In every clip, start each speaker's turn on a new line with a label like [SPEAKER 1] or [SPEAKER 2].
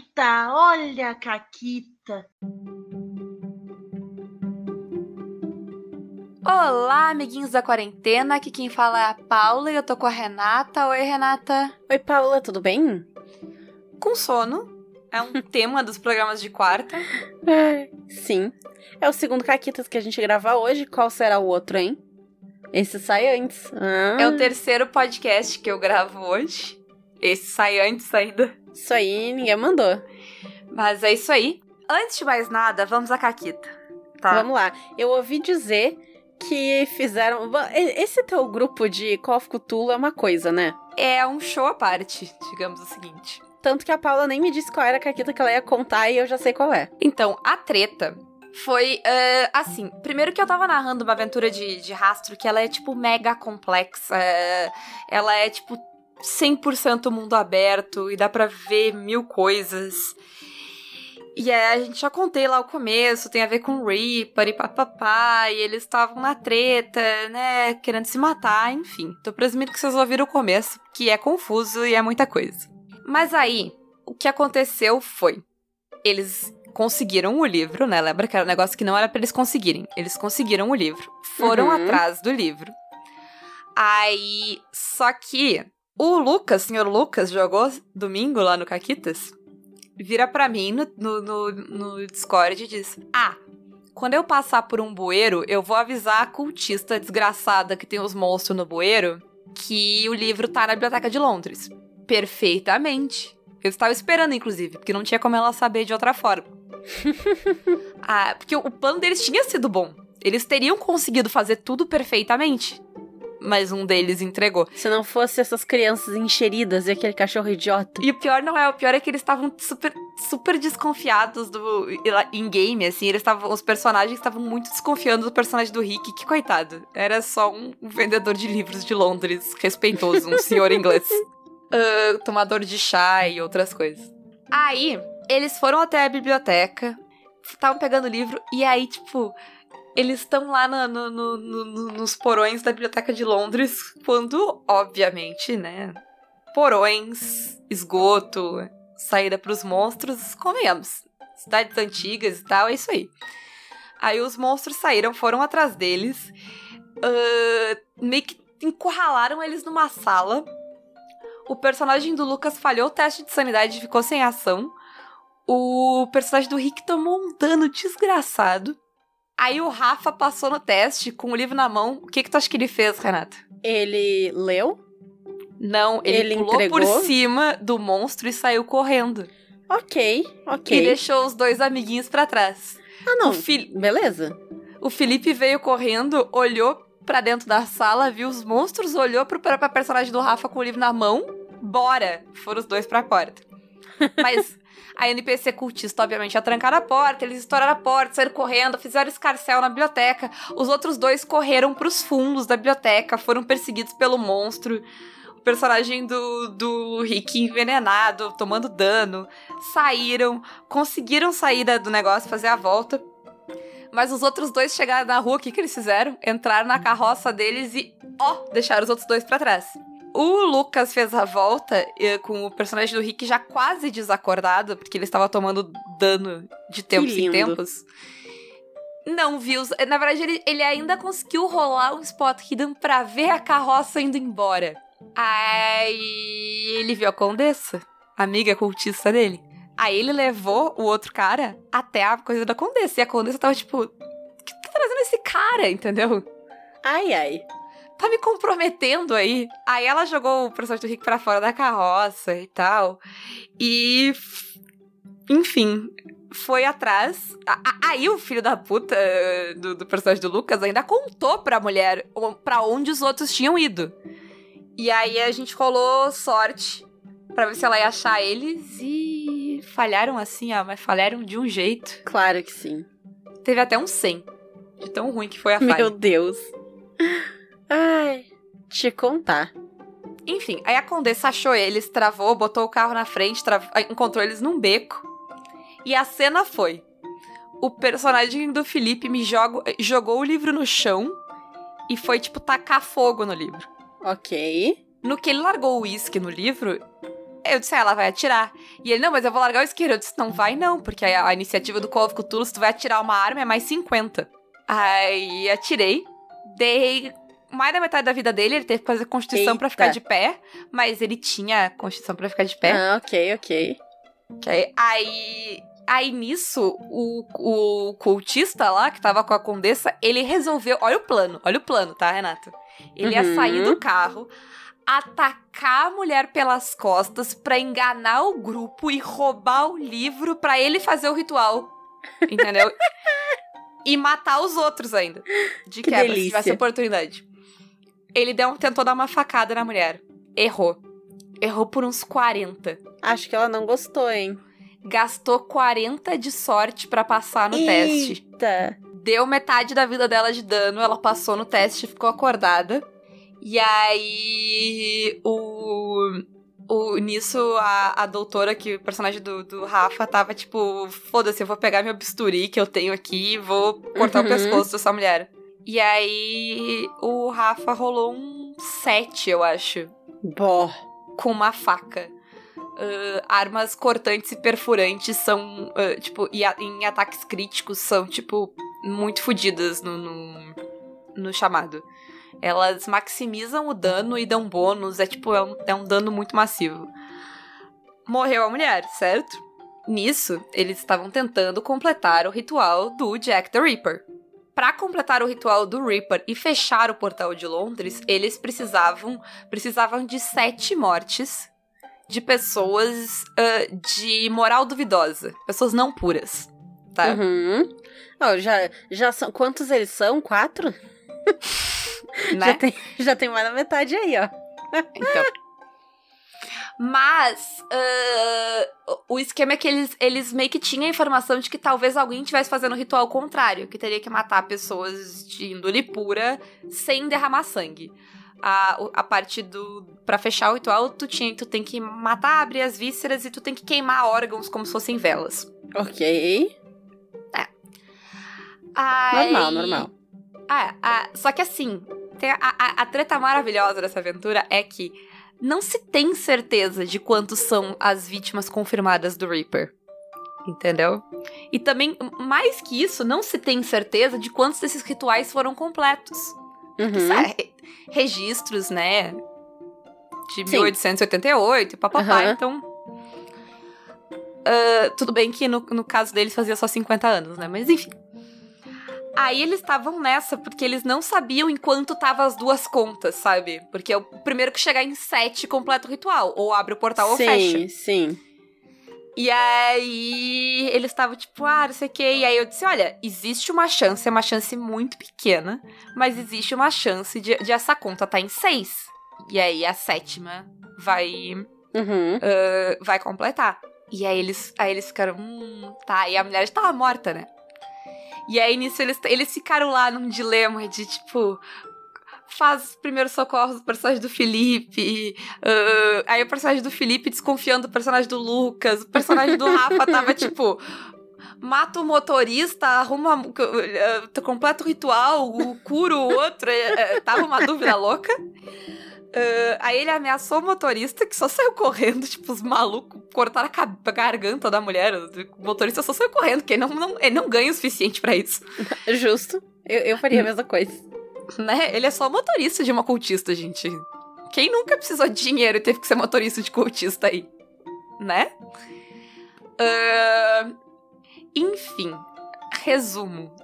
[SPEAKER 1] Caquita, olha a Caquita.
[SPEAKER 2] Olá, amiguinhos da quarentena. Aqui quem fala é a Paula e eu tô com a Renata. Oi, Renata.
[SPEAKER 3] Oi, Paula, tudo bem?
[SPEAKER 2] Com sono. É um tema dos programas de quarta.
[SPEAKER 3] É, sim. É o segundo Caquitas que a gente grava hoje. Qual será o outro, hein? Esse sai antes. Ah.
[SPEAKER 2] É o terceiro podcast que eu gravo hoje. Esse sai antes ainda.
[SPEAKER 3] Isso aí, ninguém mandou.
[SPEAKER 2] Mas é isso aí. Antes de mais nada, vamos à Caquita. Tá?
[SPEAKER 3] Vamos lá. Eu ouvi dizer que fizeram. Esse teu grupo de Call of Cthulhu é uma coisa, né?
[SPEAKER 2] É um show à parte, digamos o seguinte.
[SPEAKER 3] Tanto que a Paula nem me disse qual era a caquita que ela ia contar e eu já sei qual é.
[SPEAKER 2] Então, a treta foi uh, assim. Primeiro que eu tava narrando uma aventura de, de rastro que ela é, tipo, mega complexa. Uh, ela é, tipo, 100% mundo aberto e dá pra ver mil coisas. E aí a gente já contei lá o começo, tem a ver com Reaper e papapá, e eles estavam na treta, né, querendo se matar, enfim. Tô presumindo que vocês ouviram o começo, que é confuso e é muita coisa. Mas aí, o que aconteceu foi, eles conseguiram o livro, né, lembra que era um negócio que não era para eles conseguirem. Eles conseguiram o livro, foram uhum. atrás do livro. Aí, só que o Lucas, senhor Lucas, jogou domingo lá no Caquitas vira para mim no, no, no, no Discord e diz: Ah, quando eu passar por um bueiro, eu vou avisar a cultista desgraçada que tem os monstros no bueiro que o livro tá na biblioteca de Londres. Perfeitamente. Eu estava esperando, inclusive, porque não tinha como ela saber de outra forma. ah, porque o plano deles tinha sido bom. Eles teriam conseguido fazer tudo perfeitamente mas um deles entregou.
[SPEAKER 3] Se não fosse essas crianças encheridas e aquele cachorro idiota.
[SPEAKER 2] E o pior não é, o pior é que eles estavam super, super desconfiados do in-game, assim, eles estavam, os personagens estavam muito desconfiando do personagem do Rick, que coitado, era só um vendedor de livros de Londres, respeitoso, um senhor inglês. Uh, tomador de chá e outras coisas. Aí, eles foram até a biblioteca, estavam pegando o livro, e aí, tipo, eles estão lá no, no, no, nos porões da Biblioteca de Londres, quando, obviamente, né? Porões, esgoto, saída para os monstros, comemos. Cidades antigas e tal, é isso aí. Aí os monstros saíram, foram atrás deles, uh, meio que encurralaram eles numa sala. O personagem do Lucas falhou o teste de sanidade e ficou sem ação. O personagem do Rick tomou um dano desgraçado. Aí o Rafa passou no teste com o livro na mão. O que, que tu acha que ele fez, Renata?
[SPEAKER 3] Ele leu?
[SPEAKER 2] Não, ele, ele pulou entregou? por cima do monstro e saiu correndo.
[SPEAKER 3] Ok, ok.
[SPEAKER 2] E deixou os dois amiguinhos para trás.
[SPEAKER 3] Ah, não. Fi... Beleza.
[SPEAKER 2] O Felipe veio correndo, olhou para dentro da sala, viu os monstros, olhou pro, pra, pra personagem do Rafa com o livro na mão. Bora! Foram os dois pra porta. Mas a NPC cultista, obviamente, ia trancar a porta, eles estouraram a porta, saíram correndo, fizeram escarcel na biblioteca. Os outros dois correram pros fundos da biblioteca, foram perseguidos pelo monstro. O personagem do, do Rick envenenado, tomando dano. Saíram, conseguiram sair do negócio, fazer a volta. Mas os outros dois chegaram na rua, o que, que eles fizeram? Entraram na carroça deles e, ó, deixaram os outros dois para trás. O Lucas fez a volta com o personagem do Rick já quase desacordado, porque ele estava tomando dano de tempos em tempos. Não viu. Na verdade, ele, ele ainda conseguiu rolar um spot hidden pra ver a carroça indo embora. Aí ele viu a condessa, amiga cultista dele. Aí ele levou o outro cara até a coisa da condessa. E a condessa tava tipo: O que tá trazendo esse cara? Entendeu?
[SPEAKER 3] Ai, ai
[SPEAKER 2] tá me comprometendo aí. Aí ela jogou o personagem do Rick pra fora da carroça e tal. E. Enfim, foi atrás. Aí o filho da puta do, do, personagem do Lucas ainda contou pra mulher pra onde os outros tinham ido. E aí a gente rolou sorte pra ver se ela ia achar eles e falharam assim, ó, mas falharam de um jeito.
[SPEAKER 3] Claro que sim.
[SPEAKER 2] Teve até um 100. De tão ruim que foi a falha.
[SPEAKER 3] Meu Deus. Ai, te contar.
[SPEAKER 2] Enfim, aí a Condessa achou eles, travou, botou o carro na frente, encontrou eles num beco. E a cena foi: o personagem do Felipe me jogo, jogou o livro no chão e foi, tipo, tacar fogo no livro.
[SPEAKER 3] Ok.
[SPEAKER 2] No que ele largou o uísque no livro, Eu disse, ah, ela vai atirar. E ele, não, mas eu vou largar o isqueiro. Eu disse, não vai não, porque a, a iniciativa do Call of Cthulhu, se tu vai atirar uma arma, é mais 50. Aí atirei, dei mais da metade da vida dele, ele teve que fazer constituição para ficar de pé, mas ele tinha constituição para ficar de pé.
[SPEAKER 3] Ah, ok, ok.
[SPEAKER 2] okay. Aí, aí nisso, o, o cultista lá, que tava com a condessa, ele resolveu. Olha o plano, olha o plano, tá, Renato? Ele uhum. ia sair do carro, atacar a mulher pelas costas para enganar o grupo e roubar o livro para ele fazer o ritual. Entendeu? e matar os outros ainda. De que quebra, delícia. se tivesse oportunidade. Ele deu, tentou dar uma facada na mulher. Errou. Errou por uns 40.
[SPEAKER 3] Acho que ela não gostou, hein?
[SPEAKER 2] Gastou 40 de sorte para passar no
[SPEAKER 3] Eita.
[SPEAKER 2] teste. Deu metade da vida dela de dano, ela passou no teste, ficou acordada. E aí, o. o nisso, a, a doutora, que o personagem do, do Rafa tava tipo: foda-se, eu vou pegar meu bisturi que eu tenho aqui e vou cortar uhum. o pescoço dessa mulher. E aí, o Rafa rolou um 7, eu acho.
[SPEAKER 3] Bó.
[SPEAKER 2] Com uma faca. Uh, armas cortantes e perfurantes são, uh, tipo, e a, em ataques críticos são, tipo, muito fodidas no, no, no chamado. Elas maximizam o dano e dão bônus. É tipo, é um, é um dano muito massivo. Morreu a mulher, certo? Nisso, eles estavam tentando completar o ritual do Jack the Ripper. Para completar o ritual do Ripper e fechar o portal de Londres, eles precisavam precisavam de sete mortes de pessoas uh, de moral duvidosa, pessoas não puras, tá?
[SPEAKER 3] Uhum. Oh, já, já são quantos eles são? Quatro?
[SPEAKER 2] né?
[SPEAKER 3] Já tem, já tem mais da metade aí, ó.
[SPEAKER 2] Então. Mas uh, o esquema é que eles, eles meio que tinham a informação de que talvez alguém estivesse fazendo o ritual contrário, que teria que matar pessoas de índole pura sem derramar sangue. A, a parte do. para fechar o ritual, tu, tinha, tu tem que matar, abrir as vísceras e tu tem que queimar órgãos como se fossem velas.
[SPEAKER 3] Ok.
[SPEAKER 2] É.
[SPEAKER 3] Normal, normal.
[SPEAKER 2] Ah, só que assim, a, a, a treta maravilhosa dessa aventura é que não se tem certeza de quantos são as vítimas confirmadas do Reaper. Entendeu? E também, mais que isso, não se tem certeza de quantos desses rituais foram completos.
[SPEAKER 3] Uhum.
[SPEAKER 2] É, registros, né? De Sim. 1888 e papapá, uhum. então. Uh, tudo bem que no, no caso deles fazia só 50 anos, né? Mas enfim. Aí eles estavam nessa, porque eles não sabiam enquanto tava as duas contas, sabe? Porque é o primeiro que chegar em sete completa o ritual. Ou abre o portal
[SPEAKER 3] sim,
[SPEAKER 2] ou fecha.
[SPEAKER 3] Sim, sim.
[SPEAKER 2] E aí eles estavam tipo, ah, não sei o quê. E aí eu disse: olha, existe uma chance, é uma chance muito pequena, mas existe uma chance de, de essa conta estar tá em seis. E aí a sétima vai.
[SPEAKER 3] Uhum.
[SPEAKER 2] Uh, vai completar. E aí eles, aí eles ficaram, hum, tá. E a mulher estava morta, né? E aí, nisso, eles, eles ficaram lá num dilema de, tipo, faz primeiro socorro do personagem do Felipe. Uh, aí o personagem do Felipe desconfiando do personagem do Lucas. O personagem do Rafa tava tipo. Mata o motorista, arruma. Uh, completa o ritual, cura o outro. Uh, tava uma dúvida louca. Uh, aí ele ameaçou o motorista, que só saiu correndo, tipo, os malucos cortaram a garganta da mulher. O motorista só saiu correndo, porque ele não, não, ele não ganha o suficiente para isso.
[SPEAKER 3] Justo. Eu, eu faria a mesma coisa.
[SPEAKER 2] Né? Ele é só motorista de uma cultista, gente. Quem nunca precisou de dinheiro e teve que ser motorista de cultista aí? Né? Uh, enfim, resumo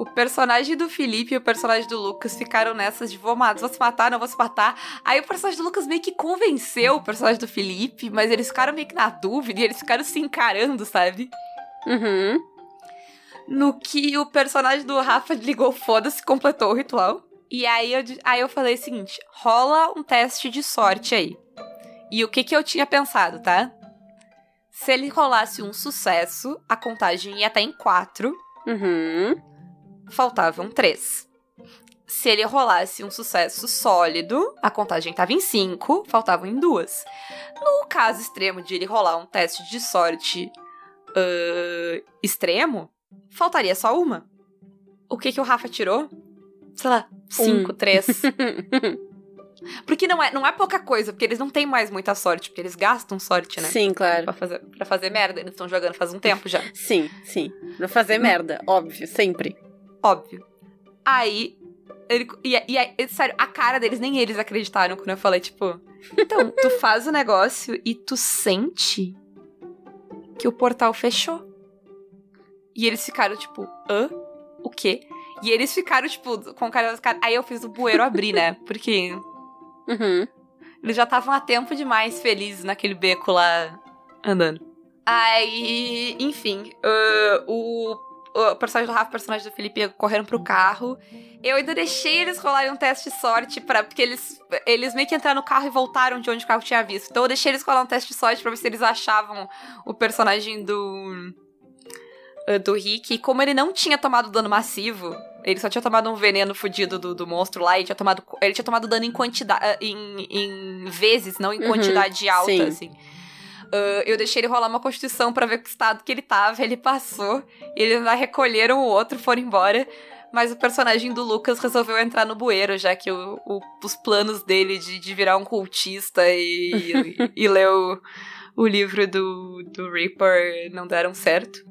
[SPEAKER 2] o personagem do Felipe e o personagem do Lucas ficaram nessas de vou, vou se matar, não vou se matar. Aí o personagem do Lucas meio que convenceu o personagem do Felipe, mas eles ficaram meio que na dúvida e eles ficaram se encarando, sabe?
[SPEAKER 3] Uhum.
[SPEAKER 2] No que o personagem do Rafa ligou foda-se, completou o ritual. E aí eu, aí eu falei o seguinte: rola um teste de sorte aí. E o que que eu tinha pensado, tá? Se ele rolasse um sucesso, a contagem ia estar em quatro.
[SPEAKER 3] Uhum
[SPEAKER 2] faltavam três. Se ele rolasse um sucesso sólido, a contagem estava em cinco, faltavam em duas. No caso extremo de ele rolar um teste de sorte uh, extremo, faltaria só uma. O que que o Rafa tirou? Sei lá, cinco, um. três. Porque não é, não é pouca coisa, porque eles não têm mais muita sorte, porque eles gastam sorte, né?
[SPEAKER 3] Sim, claro.
[SPEAKER 2] Pra fazer, pra fazer merda. Eles estão jogando faz um tempo já.
[SPEAKER 3] Sim, sim. Pra fazer merda, óbvio, sempre.
[SPEAKER 2] Óbvio. Aí. Ele, e, e, sério, a cara deles, nem eles acreditaram quando eu falei, tipo. Então, tu faz o negócio e tu sente que o portal fechou. E eles ficaram, tipo, hã? O quê? E eles ficaram, tipo, com cara das caras. Aí eu fiz o bueiro abrir, né? Porque
[SPEAKER 3] Uhum.
[SPEAKER 2] eles já estavam há tempo demais felizes naquele beco lá andando. Aí, enfim, uh, o, o personagem do Rafa e o personagem do Felipe correram pro carro. Eu ainda deixei eles rolarem um teste de sorte para porque eles, eles meio que entraram no carro e voltaram de onde o carro tinha visto. Então eu deixei eles rolar um teste de sorte pra ver se eles achavam o personagem do uh, do Rick. E como ele não tinha tomado dano massivo, ele só tinha tomado um veneno fudido do, do monstro lá e tinha tomado, ele tinha tomado dano em quantidade, em, em vezes, não em
[SPEAKER 3] Uhum,
[SPEAKER 2] quantidade alta,
[SPEAKER 3] sim.
[SPEAKER 2] assim. Uh, eu deixei ele rolar uma constituição pra ver que estado que ele tava, ele passou, e eles ainda recolheram o outro, foram embora. Mas o personagem do Lucas resolveu entrar no bueiro, já que o- o- os planos dele de, de virar um cultista e, e, e ler o, o livro do, do Reaper não deram certo.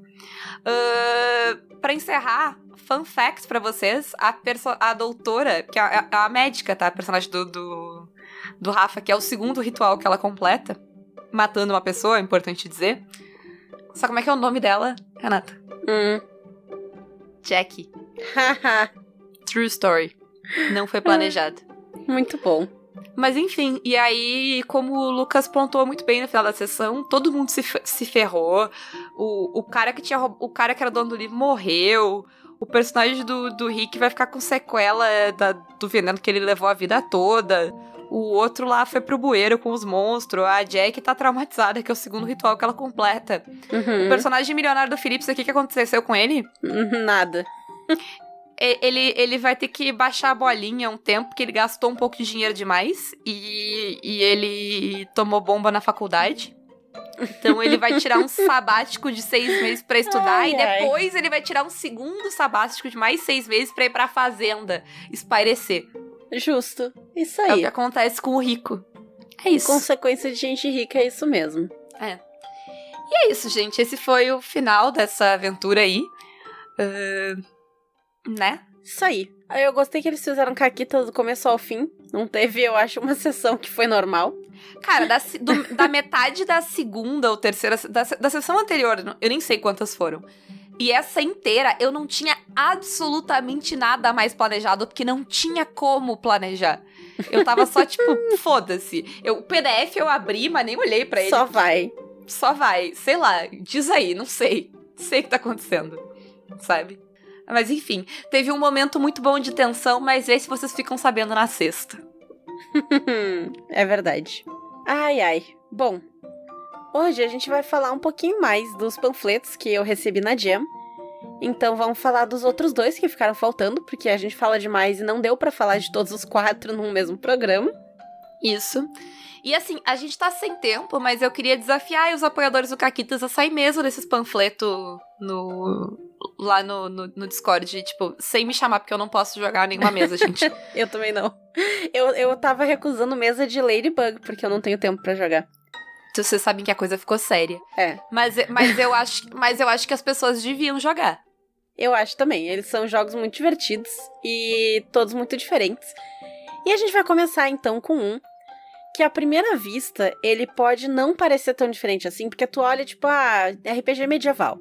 [SPEAKER 2] Uh, para encerrar, fun facts pra vocês: a, a doutora, que é a, é a médica, tá? A personagem do, do, do Rafa, que é o segundo ritual que ela completa, matando uma pessoa, é importante dizer. Só como é que é o nome dela, Renata?
[SPEAKER 3] Hum. Haha.
[SPEAKER 2] True story. Não foi planejado.
[SPEAKER 3] Muito bom.
[SPEAKER 2] Mas enfim, e aí, como o Lucas pontuou muito bem no final da sessão, todo mundo se, se ferrou. O, o, cara que tinha, o cara que era dono do livro morreu. O personagem do, do Rick vai ficar com sequela da- do veneno que ele levou a vida toda. O outro lá foi pro bueiro com os monstros. A Jack tá traumatizada, que é o segundo ritual que ela completa. O
[SPEAKER 3] Uhum.
[SPEAKER 2] personagem milionário do isso aqui que aconteceu com ele?
[SPEAKER 3] Uhum, Nada.
[SPEAKER 2] Ele, ele vai ter que baixar a bolinha um tempo, porque ele gastou um pouco de dinheiro demais. E, e ele tomou bomba na faculdade. Então ele vai tirar um sabático de seis meses pra estudar.
[SPEAKER 3] Ai,
[SPEAKER 2] e
[SPEAKER 3] ai.
[SPEAKER 2] depois ele vai tirar um segundo sabático de mais seis meses pra ir pra fazenda espairecer.
[SPEAKER 3] Justo. Isso
[SPEAKER 2] É o
[SPEAKER 3] aí.
[SPEAKER 2] que acontece com o rico. É isso.
[SPEAKER 3] Consequência de gente rica é isso mesmo.
[SPEAKER 2] E é isso, gente. Esse foi o final dessa aventura aí. Ahn, né?
[SPEAKER 3] Isso aí. Aí Eu gostei que eles fizeram caquitas do começo ao fim. Não teve, eu acho, uma sessão que foi normal.
[SPEAKER 2] Cara, da, do- da metade da segunda ou terceira, da, da sessão anterior, eu nem sei quantas foram. E essa inteira, eu não tinha absolutamente nada mais planejado, porque não tinha como planejar. Eu tava só, tipo, foda-se. O PDF eu abri, mas nem olhei pra ele.
[SPEAKER 3] Só vai.
[SPEAKER 2] Só vai. Sei lá, diz aí, não sei. Sei o que tá acontecendo. Sabe? Mas enfim, teve um momento muito bom de tensão, mas esse vocês ficam sabendo na sexta.
[SPEAKER 3] é verdade. Ai, ai. Bom, hoje a gente vai falar um pouquinho mais dos panfletos que eu recebi na Jam. Então vamos falar dos outros dois que ficaram faltando, porque a gente fala demais e não deu pra falar de todos os quatro num mesmo programa.
[SPEAKER 2] Isso. E assim, a gente tá sem tempo, mas eu queria desafiar os apoiadores do Caquitas a sair mesmo desses panfletos no, lá no, no, no Discord, tipo, sem me chamar, porque eu não posso jogar nenhuma mesa, gente.
[SPEAKER 3] Eu também não. Eu, eu tava recusando mesa de Ladybug, porque eu não tenho tempo pra jogar.
[SPEAKER 2] Vocês sabem que a coisa ficou séria.
[SPEAKER 3] É.
[SPEAKER 2] Mas, mas, eu acho, mas eu acho que as pessoas deviam jogar.
[SPEAKER 3] Eu acho também. Eles são jogos muito divertidos e todos muito diferentes. E a gente vai começar então com um que à primeira vista ele pode não parecer tão diferente assim, porque tu olha tipo, ah, RPG medieval.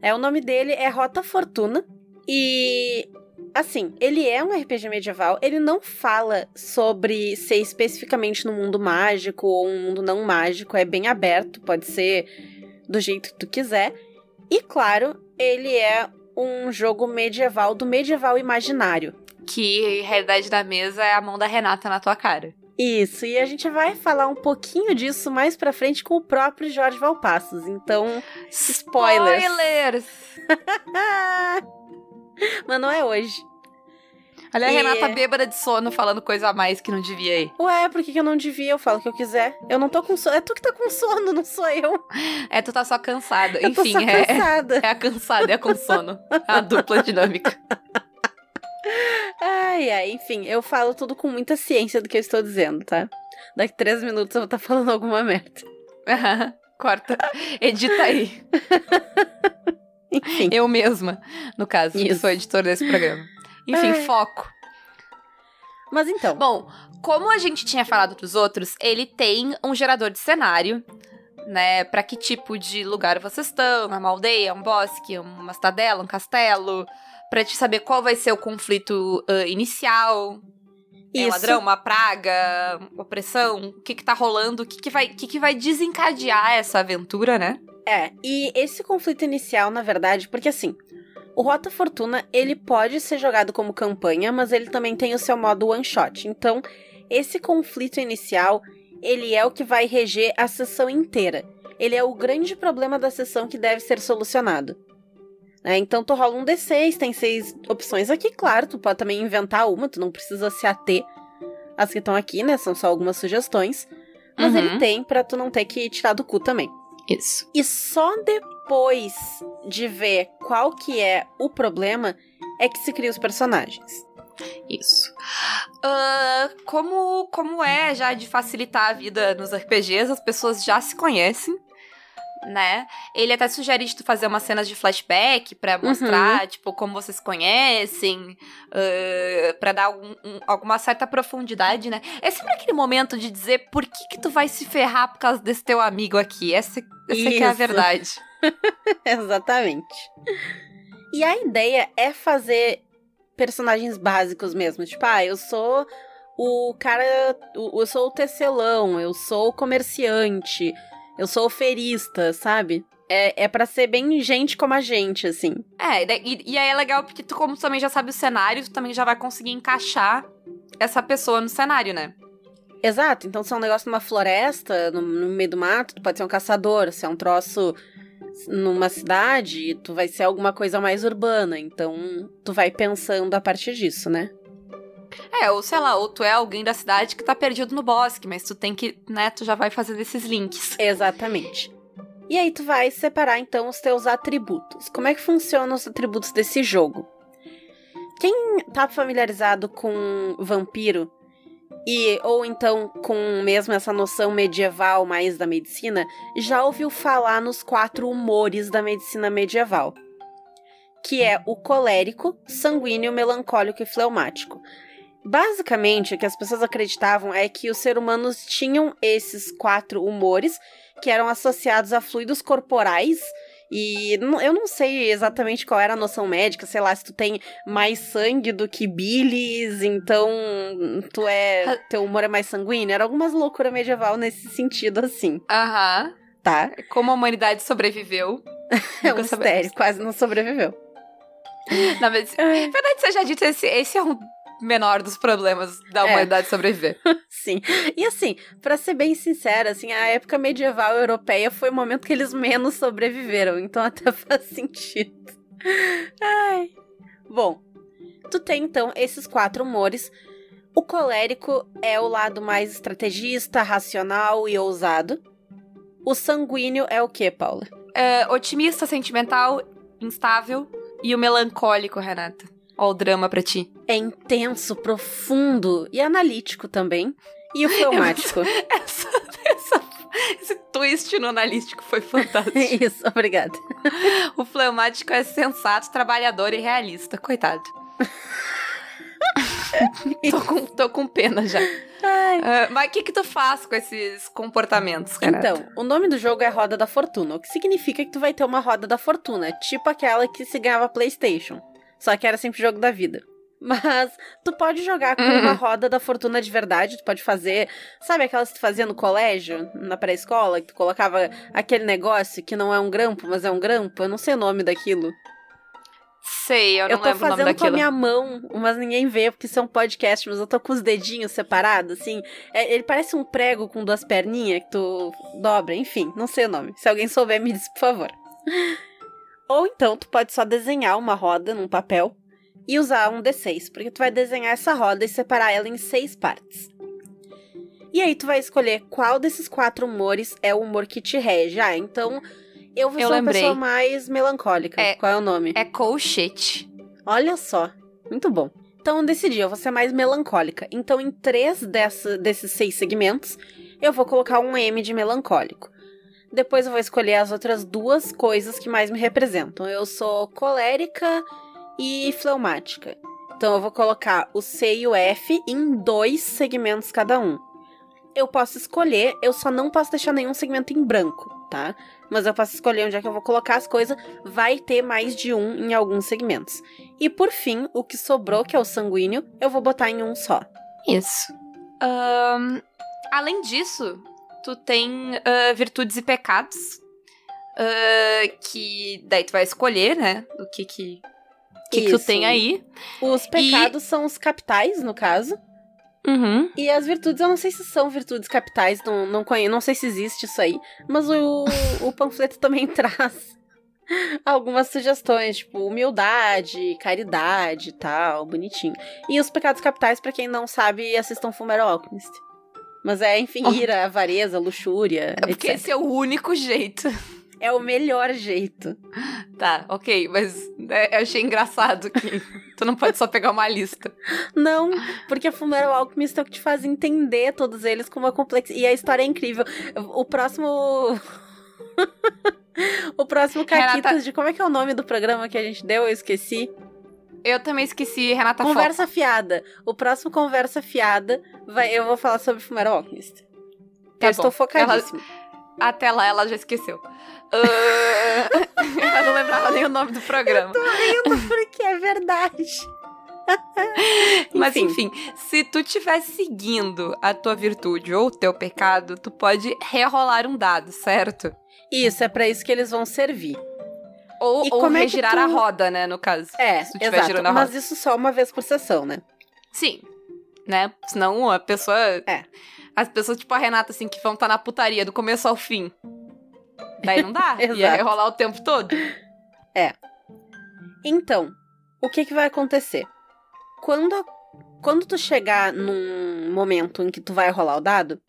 [SPEAKER 3] É o nome dele é Rota Fortuna e assim, ele é um RPG medieval, ele não fala sobre ser especificamente no mundo mágico ou um mundo não mágico, é bem aberto, pode ser do jeito que tu quiser. E claro, ele é um jogo medieval do medieval imaginário.
[SPEAKER 2] Que realidade da mesa é a mão da Renata na tua cara.
[SPEAKER 3] Isso, e a gente vai falar um pouquinho disso mais pra frente com o próprio Jorge Valpassos. Então, Spoilers.
[SPEAKER 2] Spoilers!
[SPEAKER 3] mas não é hoje.
[SPEAKER 2] Olha a
[SPEAKER 3] E-
[SPEAKER 2] Renata bêbada de sono falando coisa a mais que não devia ir.
[SPEAKER 3] Ué, por que, que eu não devia? Eu falo o que eu quiser. Eu não tô com sono. É tu que tá com sono, não sou eu.
[SPEAKER 2] É, tu tá só cansada.
[SPEAKER 3] Eu
[SPEAKER 2] Enfim, é,
[SPEAKER 3] cansada.
[SPEAKER 2] é a cansada e a com sono. É a dupla dinâmica.
[SPEAKER 3] Ai, ai, enfim, eu falo tudo com muita ciência do que eu estou dizendo, tá? Daqui três minutos eu vou estar falando alguma merda.
[SPEAKER 2] Corta. Edita aí.
[SPEAKER 3] Enfim.
[SPEAKER 2] Eu mesma, no caso, que sou editor desse programa. Enfim,
[SPEAKER 3] Ai.
[SPEAKER 2] foco.
[SPEAKER 3] Mas então,
[SPEAKER 2] Bom, como a gente tinha falado dos outros, ele tem um gerador de cenário, né? Pra que tipo de lugar vocês estão, uma aldeia, um bosque, uma cidadela, um castelo, Pra te saber qual vai ser o conflito ah, inicial. É
[SPEAKER 3] isso.
[SPEAKER 2] ladrão, uma praga, opressão, o que que tá rolando, o que que vai, o que que vai desencadear essa aventura, né?
[SPEAKER 3] É, e esse conflito inicial, na verdade, porque assim, o Rota Fortuna, ele pode ser jogado como campanha, mas ele também tem o seu modo one shot. Então, esse conflito inicial, ele é o que vai reger a sessão inteira. Ele é o grande problema da sessão que deve ser solucionado. Né? então, tu rola um D6, tem seis opções aqui, claro, tu pode também inventar uma, tu não precisa se ater às que estão aqui, né? São só algumas sugestões. Mas
[SPEAKER 2] Uhum.
[SPEAKER 3] ele tem pra tu não ter que tirar do cu também.
[SPEAKER 2] Isso.
[SPEAKER 3] E só depois de ver qual que é o problema é que se cria os personagens.
[SPEAKER 2] Isso. Ah, como, como é já de facilitar a vida nos RPGs, as pessoas já se conhecem, né? Ele até sugere de tu fazer umas cenas de flashback pra mostrar, tipo, como vocês conhecem, ah, pra dar um- alguma certa profundidade, né? É sempre aquele momento de dizer por que que tu vai se ferrar por causa desse teu amigo aqui. Essa, essa que é a verdade.
[SPEAKER 3] Exatamente. E a ideia é fazer personagens básicos mesmo. Tipo, ah, eu sou o cara. Eu sou o tecelão, eu sou o comerciante, eu sou o ferista, sabe? É, é para ser bem gente como a gente, assim.
[SPEAKER 2] É, e, e, e aí é legal porque tu, como tu também já sabe o cenário, tu também já vai conseguir encaixar essa pessoa no cenário, né?
[SPEAKER 3] Exato, então se é um negócio numa floresta, no, no meio do mato, tu pode ser um caçador. Se é um troço numa cidade, tu vai ser alguma coisa mais urbana. Então, tu vai pensando a partir disso, né?
[SPEAKER 2] É, ou sei lá, ou tu é alguém da cidade que tá perdido no bosque, mas tu tem que, né, tu já vai fazendo esses links.
[SPEAKER 3] Exatamente. E aí tu vai separar então os teus atributos. Como é que funcionam os atributos desse jogo? Quem tá familiarizado com vampiro e ou então com mesmo essa noção medieval mais da medicina, já ouviu falar nos quatro humores da medicina medieval, que é o colérico, sanguíneo, melancólico e fleumático. Basicamente, o que as pessoas acreditavam é que os seres humanos tinham esses quatro humores que eram associados a fluidos corporais. E eu não sei exatamente qual era a noção médica, sei lá, se tu tem mais sangue do que bilis, então tu é. teu humor é mais sanguíneo. Era algumas loucuras medieval nesse sentido, assim,
[SPEAKER 2] Aham.
[SPEAKER 3] tá?
[SPEAKER 2] Como a humanidade sobreviveu.
[SPEAKER 3] É um mistério, quase não sobreviveu.
[SPEAKER 2] Na. Verdade seja dito, esse, esse é um menor dos problemas da
[SPEAKER 3] É.
[SPEAKER 2] humanidade sobreviver.
[SPEAKER 3] Sim. E assim, pra ser bem sincera, assim, a época medieval europeia foi o momento que eles menos sobreviveram, então até faz sentido. Ai. Bom, tu tem então esses quatro humores. O colérico é o lado mais estrategista, racional e ousado. O sanguíneo é o que, Paula?
[SPEAKER 2] É, otimista, sentimental, instável. E o melancólico, Renata. Ó, o drama pra ti.
[SPEAKER 3] É intenso, profundo e analítico também. E o fleumático.
[SPEAKER 2] Essa, essa, esse twist no analístico foi fantástico.
[SPEAKER 3] Isso, obrigada.
[SPEAKER 2] o fleumático é sensato, trabalhador e realista. Coitado. tô, com, tô com pena já. Ah, mas o que que tu faz com esses comportamentos, Renata?
[SPEAKER 3] Então, o nome do jogo é Roda da Fortuna, o que significa que tu vai ter uma roda da fortuna, tipo aquela que se ganhava PlayStation. Só que era sempre jogo da vida. Mas tu pode jogar com
[SPEAKER 2] Uhum.
[SPEAKER 3] uma roda da fortuna de verdade, tu pode fazer, sabe aquelas que tu fazia no colégio, na pré-escola, que tu colocava aquele negócio que não é um grampo, mas é um grampo, eu não sei o nome daquilo.
[SPEAKER 2] Sei, eu não
[SPEAKER 3] Eu tô
[SPEAKER 2] lembro o nome
[SPEAKER 3] fazendo com a
[SPEAKER 2] daquilo.
[SPEAKER 3] minha mão, mas ninguém vê, porque isso é um podcast, mas eu tô com os dedinhos separados, assim. É, ele parece um prego com duas perninhas que tu dobra, enfim, não sei o nome. Se alguém souber, me diz, por favor. Ou então, tu pode só desenhar uma roda num papel e usar um D6, porque tu vai desenhar essa roda e separar ela em seis partes. E aí tu vai escolher qual desses quatro humores é o humor que te rege. Ah, então eu vou
[SPEAKER 2] Eu
[SPEAKER 3] ser uma pessoa mais melancólica.
[SPEAKER 2] É-
[SPEAKER 3] Qual é o nome?
[SPEAKER 2] É colchete.
[SPEAKER 3] Olha só, muito bom. Então eu decidi, eu vou ser mais melancólica. Então em três dessa, desses seis segmentos, eu vou colocar um M de melancólico. Depois eu vou escolher as outras duas coisas que mais me representam. Eu sou colérica e fleumática. Então eu vou colocar o C e o F em dois segmentos cada um. Eu posso escolher, eu só não posso deixar nenhum segmento em branco, tá? Mas eu posso escolher onde é que eu vou colocar as coisas. Vai ter mais de um em alguns segmentos. E por fim, o que sobrou, que é o sanguíneo, eu vou botar em um só.
[SPEAKER 2] Isso. Um, além disso, tu tem uh, virtudes e pecados. Uh, que daí tu vai escolher, né? O que que, que, que tu tem aí.
[SPEAKER 3] Os pecados e... são os capitais, no caso.
[SPEAKER 2] Uhum.
[SPEAKER 3] E as virtudes, eu não sei se são virtudes capitais, não, não conheço, não sei se existe isso aí. Mas o, o panfleto também traz algumas sugestões, tipo humildade, caridade e tal, bonitinho. E os pecados capitais, para quem não sabe, assistam Fumeral Alchemist. Mas é, enfim, ira, avareza, luxúria.
[SPEAKER 2] É porque etc. esse é o único jeito.
[SPEAKER 3] É o melhor jeito.
[SPEAKER 2] Tá, ok, mas é, eu achei engraçado que tu não pode só pegar uma lista.
[SPEAKER 3] Não, porque a Fumeral Alchemist é o que te faz entender todos eles com uma complexidade. E a história é incrível. O próximo. o próximo Caquitas Renata... de. Como é que é o nome do programa que a gente deu? Eu esqueci.
[SPEAKER 2] Eu também esqueci, Renata
[SPEAKER 3] Conversa Fiada. O próximo Conversa Fiada, vai, eu vou falar sobre Fumeral Alchemist. Tá eu bom. estou focadíssima.
[SPEAKER 2] Ela, até lá ela já esqueceu. Uh... ela não lembrava nem o nome do programa.
[SPEAKER 3] Eu tô rindo porque é verdade.
[SPEAKER 2] Mas enfim. enfim, se tu estiver seguindo a tua virtude ou o teu pecado, tu pode rerolar um dado, certo?
[SPEAKER 3] Isso, é para isso que eles vão servir.
[SPEAKER 2] Ou, ou é regirar tu... a roda, né, no caso.
[SPEAKER 3] É, se exato, girando a roda. mas isso só uma vez por sessão, né?
[SPEAKER 2] Sim, né? Senão a pessoa...
[SPEAKER 3] É.
[SPEAKER 2] As pessoas, tipo a Renata, assim, que vão estar tá na putaria do começo ao fim. Daí não dá. Ia rolar o tempo todo.
[SPEAKER 3] É. Então, o que que vai acontecer? Quando, quando tu chegar num momento em que tu vai rolar o dado,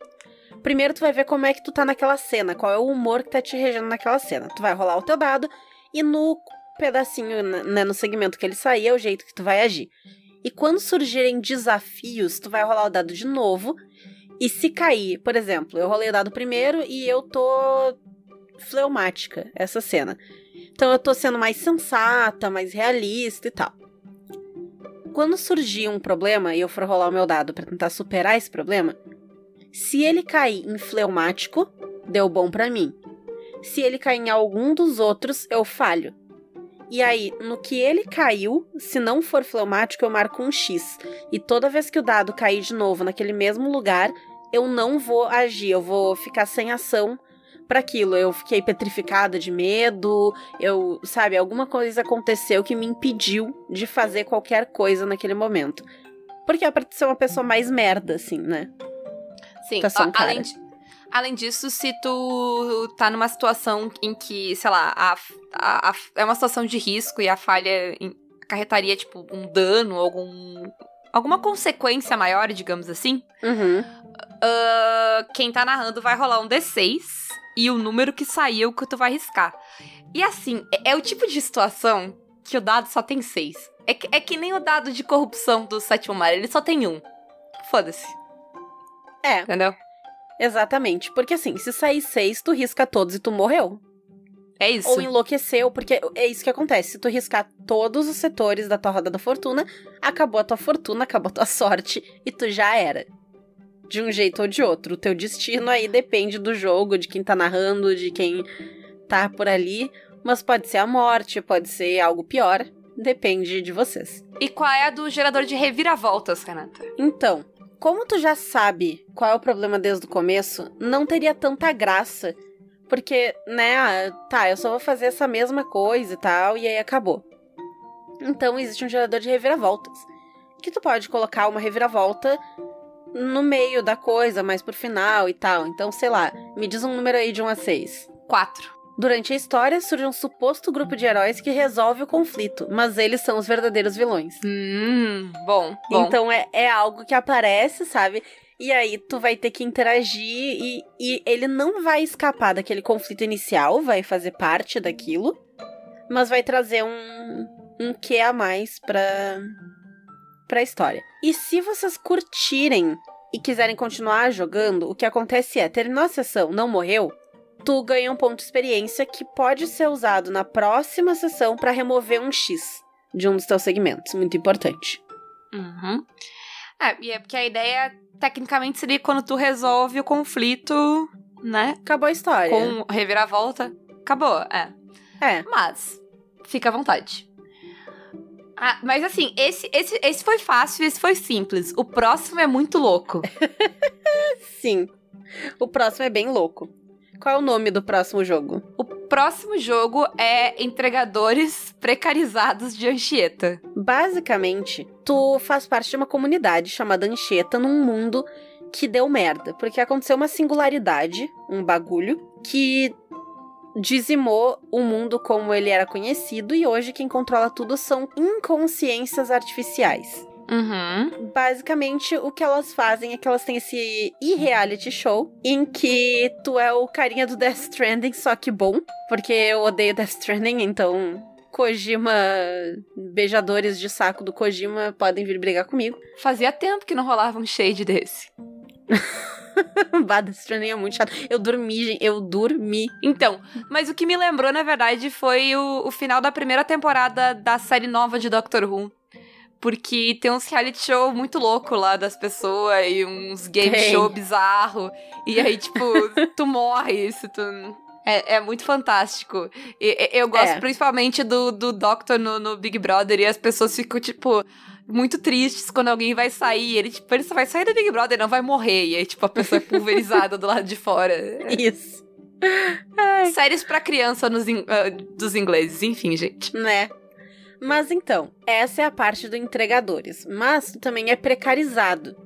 [SPEAKER 3] primeiro tu vai ver como é que tu tá naquela cena, qual é o humor que tá te regendo naquela cena. Tu vai rolar o teu dado e no pedacinho, né, no segmento que ele sair, é o jeito que tu vai agir. E quando surgirem desafios, tu vai rolar o dado de novo. E se cair, por exemplo, eu rolei o dado primeiro e eu tô fleumática, essa cena. Então eu tô sendo mais sensata, mais realista e tal. Quando surgir um problema e eu for rolar o meu dado para tentar superar esse problema, se ele cair em fleumático, deu bom para mim. Se ele cair em algum dos outros, eu falho. E aí, no que ele caiu, se não for fleumático, eu marco um X. E toda vez que o dado cair de novo naquele mesmo lugar, eu não vou agir, eu vou ficar sem ação para aquilo. Eu fiquei petrificada de medo, eu, sabe, alguma coisa aconteceu que me impediu de fazer qualquer coisa naquele momento. Porque é pra ser uma pessoa mais merda, assim, né?
[SPEAKER 2] Sim, um além, de, Além disso, se tu tá numa situação em que, sei lá, a, a, a, é uma situação de risco e a falha acarretaria, tipo, um dano, algum. alguma consequência maior, digamos assim.
[SPEAKER 3] Uhum.
[SPEAKER 2] Uh, quem tá narrando vai rolar um D6 e o número que saiu que tu vai riscar. E assim, é, é o tipo de situação que o dado só tem seis. É que, é que nem o dado de corrupção do sétimo mar, ele só tem um. Foda-se.
[SPEAKER 3] É.
[SPEAKER 2] Entendeu?
[SPEAKER 3] Exatamente. Porque assim, se sair seis, tu risca todos e tu morreu.
[SPEAKER 2] É isso.
[SPEAKER 3] Ou enlouqueceu, porque é isso que acontece. Se tu riscar todos os setores da tua roda da fortuna, acabou a tua fortuna, acabou a tua sorte e tu já era. De um jeito ou de outro. O teu destino aí depende do jogo, de quem tá narrando, de quem tá por ali. Mas pode ser a morte, pode ser algo pior. Depende de vocês.
[SPEAKER 2] E qual é a do gerador de reviravoltas, Renata?
[SPEAKER 3] Então, como tu já sabe qual é o problema desde o começo, não teria tanta graça. Porque, né, ah, tá, eu só vou fazer essa mesma coisa e tal, e aí acabou. Então existe um gerador de reviravoltas. Que tu pode colocar uma reviravolta no meio da coisa, mais pro final e tal. Então, sei lá, me diz um número aí de 1 a 6.
[SPEAKER 2] 4.
[SPEAKER 3] Durante a história, surge um suposto grupo de heróis que resolve o conflito, mas eles são os verdadeiros vilões.
[SPEAKER 2] Hum, bom. bom.
[SPEAKER 3] Então é, é algo que aparece, sabe? E aí tu vai ter que interagir e, e ele não vai escapar daquele conflito inicial, vai fazer parte daquilo, mas vai trazer um, um quê a mais pra, pra história. E se vocês curtirem e quiserem continuar jogando, o que acontece é, terminou a sessão, não morreu, tu ganha um ponto de experiência que pode ser usado na próxima sessão para remover um X de um dos teus segmentos. Muito importante.
[SPEAKER 2] Uhum. É, e é porque a ideia, tecnicamente, seria quando tu resolve o conflito, né?
[SPEAKER 3] Acabou a história.
[SPEAKER 2] Com reviravolta. Acabou, é.
[SPEAKER 3] É.
[SPEAKER 2] Mas, fica à vontade. Ah, mas assim, esse, esse, esse foi fácil, esse foi simples. O próximo é muito louco.
[SPEAKER 3] Sim. O próximo é bem louco. Qual é o nome do próximo jogo?
[SPEAKER 2] O próximo jogo é Entregadores Precarizados de Anchieta.
[SPEAKER 3] Basicamente, tu faz parte de uma comunidade chamada Anchieta num mundo que deu merda. Porque aconteceu uma singularidade, um bagulho, que dizimou o mundo como ele era conhecido e hoje quem controla tudo são inconsciências artificiais.
[SPEAKER 2] Uhum.
[SPEAKER 3] Basicamente, o que elas fazem é que elas têm esse e-reality show em que tu é o carinha do Death Stranding, só que bom, porque eu odeio Death Stranding, então Kojima, beijadores de saco do Kojima podem vir brigar comigo.
[SPEAKER 2] Fazia tempo que não rolava um shade desse.
[SPEAKER 3] Bad Stranding é muito chato. Eu dormi, gente. Eu dormi.
[SPEAKER 2] Então, mas o que me lembrou, na verdade, foi o, o final da primeira temporada da série nova de Doctor Who. Porque tem uns reality show muito louco lá das pessoas e uns game
[SPEAKER 3] Tem.
[SPEAKER 2] show bizarro. E aí, tipo, tu morre se tu. É, é muito fantástico. E- eu gosto
[SPEAKER 3] É.
[SPEAKER 2] principalmente do, do Doctor no, no Big Brother e as pessoas ficam, tipo, muito tristes quando alguém vai sair. Ele, tipo, ele só vai sair do Big Brother, não vai morrer. E aí, tipo, a pessoa é pulverizada do lado de fora.
[SPEAKER 3] Isso.
[SPEAKER 2] Séries pra criança nos in- ah, dos ingleses, enfim, gente.
[SPEAKER 3] Né? Mas então, essa é a parte do entregadores. Mas também é precarizado.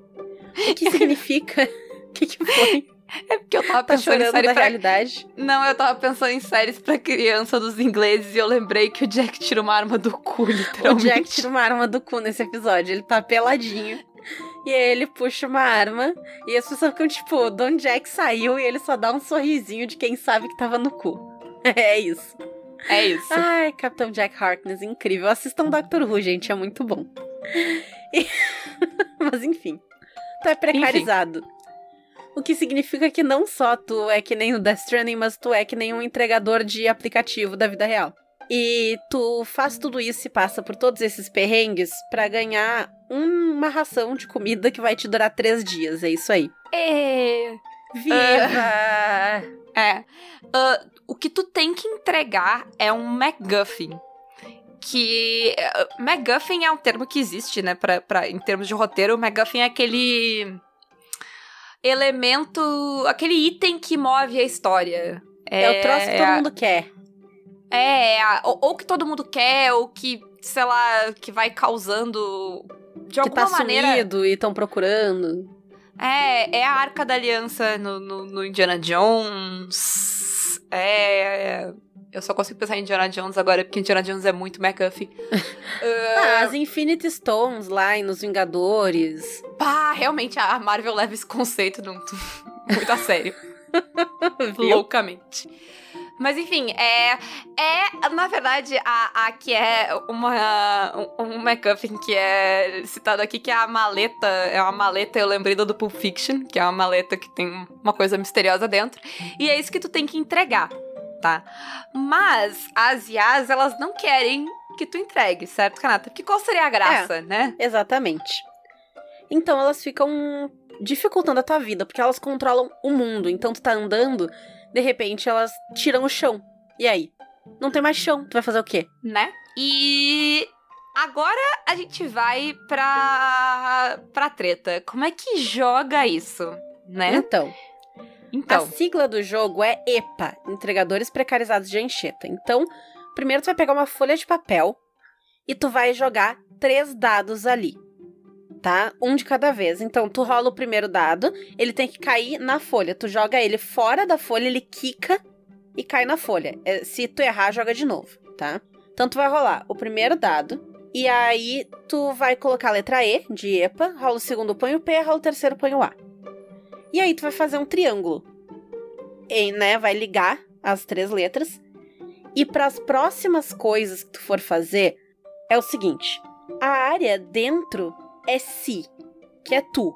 [SPEAKER 3] O que significa. O que, que foi?
[SPEAKER 2] É porque eu tava
[SPEAKER 3] Tá
[SPEAKER 2] pensando em
[SPEAKER 3] chorando
[SPEAKER 2] série
[SPEAKER 3] da
[SPEAKER 2] pra
[SPEAKER 3] realidade?
[SPEAKER 2] Não, eu tava pensando em séries pra criança dos ingleses e eu lembrei que o Jack tira uma arma do cu,
[SPEAKER 3] O
[SPEAKER 2] literalmente.
[SPEAKER 3] Jack tira uma arma do cu nesse episódio. Ele tá peladinho. E aí ele puxa uma arma. E as pessoas ficam tipo, Don Jack saiu e ele só dá um sorrisinho de quem sabe que tava no cu. É isso.
[SPEAKER 2] É isso.
[SPEAKER 3] Ai, Capitão Jack Harkness, incrível. Assistam Doctor Who, gente, é muito bom. E- Mas enfim, tu é precarizado. O que significa que não só tu é que nem o Death Stranding, mas tu é que nem um entregador de aplicativo da vida real. E tu faz tudo isso e passa por todos esses perrengues pra ganhar uma ração de comida que vai te durar três dias. É isso aí.
[SPEAKER 2] É.
[SPEAKER 3] Viva!
[SPEAKER 2] É. Ah, o que tu tem que entregar é um MacGuffin. Que. uh, MacGuffin é um termo que existe, né? Pra, pra, em termos de roteiro, o MacGuffin é aquele. Elemento. aquele item que move a história.
[SPEAKER 3] É, o troço que todo
[SPEAKER 2] a-
[SPEAKER 3] mundo quer.
[SPEAKER 2] É, é a- ou, ou que todo mundo quer, ou que, sei lá, que vai causando. De
[SPEAKER 3] Que
[SPEAKER 2] alguma
[SPEAKER 3] tá
[SPEAKER 2] maneira.
[SPEAKER 3] e estão procurando.
[SPEAKER 2] É, é a Arca da Aliança no, no, no Indiana Jones. É. Eu só consigo pensar em Indiana Jones agora, porque Indiana Jones é muito McAfee.
[SPEAKER 3] Ah, as Infinity Stones lá e nos Vingadores.
[SPEAKER 2] Pá, realmente a Marvel leva esse conceito num- muito a sério. Loucamente. Mas enfim, é. É, na verdade, a, a que é uma. Um, um MacGuffin que é citado aqui, que é a maleta. É uma maleta, eu lembrei do Pulp Fiction, que é uma maleta que tem uma coisa misteriosa dentro. E é isso que tu tem que entregar, tá? Mas as IAs, elas não querem que tu entregue, certo, Kanata? Porque qual seria a graça, né?
[SPEAKER 3] Exatamente. Então elas ficam dificultando a tua vida, porque elas controlam o mundo. Então tu tá andando, de repente elas tiram o chão. E aí? Não tem mais chão. Tu vai fazer o quê?
[SPEAKER 2] né? E agora a gente vai pra pra treta. Como é que joga isso, né?
[SPEAKER 3] Então,
[SPEAKER 2] Então,
[SPEAKER 3] a sigla do jogo é EPA, Entregadores Precarizados de Anchieta. Então, primeiro tu vai pegar uma folha de papel e tu vai jogar três dados ali. Tá? Um de cada vez. Então, tu rola o primeiro dado, ele tem que cair na folha. Tu joga ele fora da folha, ele quica e cai na folha. É, Se tu errar, joga de novo, tá? Então, tu vai rolar o primeiro dado. E aí, tu vai colocar a letra E de EPA, rola o segundo, põe o P, rola o terceiro, põe o A. E aí, tu vai fazer um triângulo. E, né, vai ligar as três letras. E para as próximas coisas que tu for fazer, é o seguinte: a área dentro é si, que é tu.